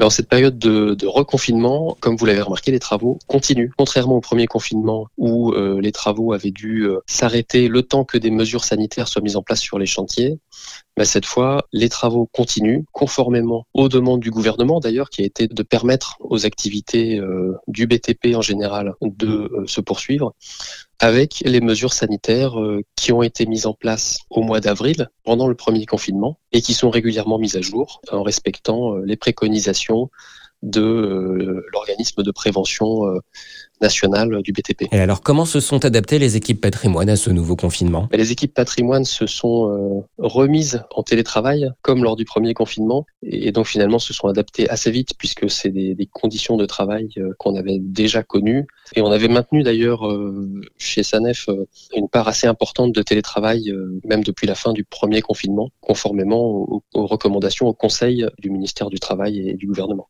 En cette période de, de, reconfinement, comme vous l'avez remarqué, les travaux continuent. Contrairement au premier confinement où euh, les travaux avaient dû euh, s'arrêter le temps que des mesures sanitaires soient mises en place sur les chantiers, mais cette fois, les travaux continuent, conformément aux demandes du gouvernement d'ailleurs, qui a été de permettre aux activités euh, du BTP en général de euh, se poursuivre, avec les mesures sanitaires euh, qui ont été mises en place au mois d'avril, pendant le premier confinement, et qui sont régulièrement mises à jour en respectant les préconisations de l'organisme de prévention nationale du BTP. Et alors, comment se sont adaptées les équipes patrimoine à ce nouveau confinement? Les équipes patrimoine se sont euh, remises en télétravail, comme lors du premier confinement, et donc finalement se sont adaptées assez vite, puisque c'est des, des, conditions de travail euh, qu'on avait déjà connues. Et on avait maintenu d'ailleurs euh, chez SANEF une part assez importante de télétravail, même depuis la fin du premier confinement, conformément aux, aux recommandations, aux conseils du ministère du Travail et du gouvernement.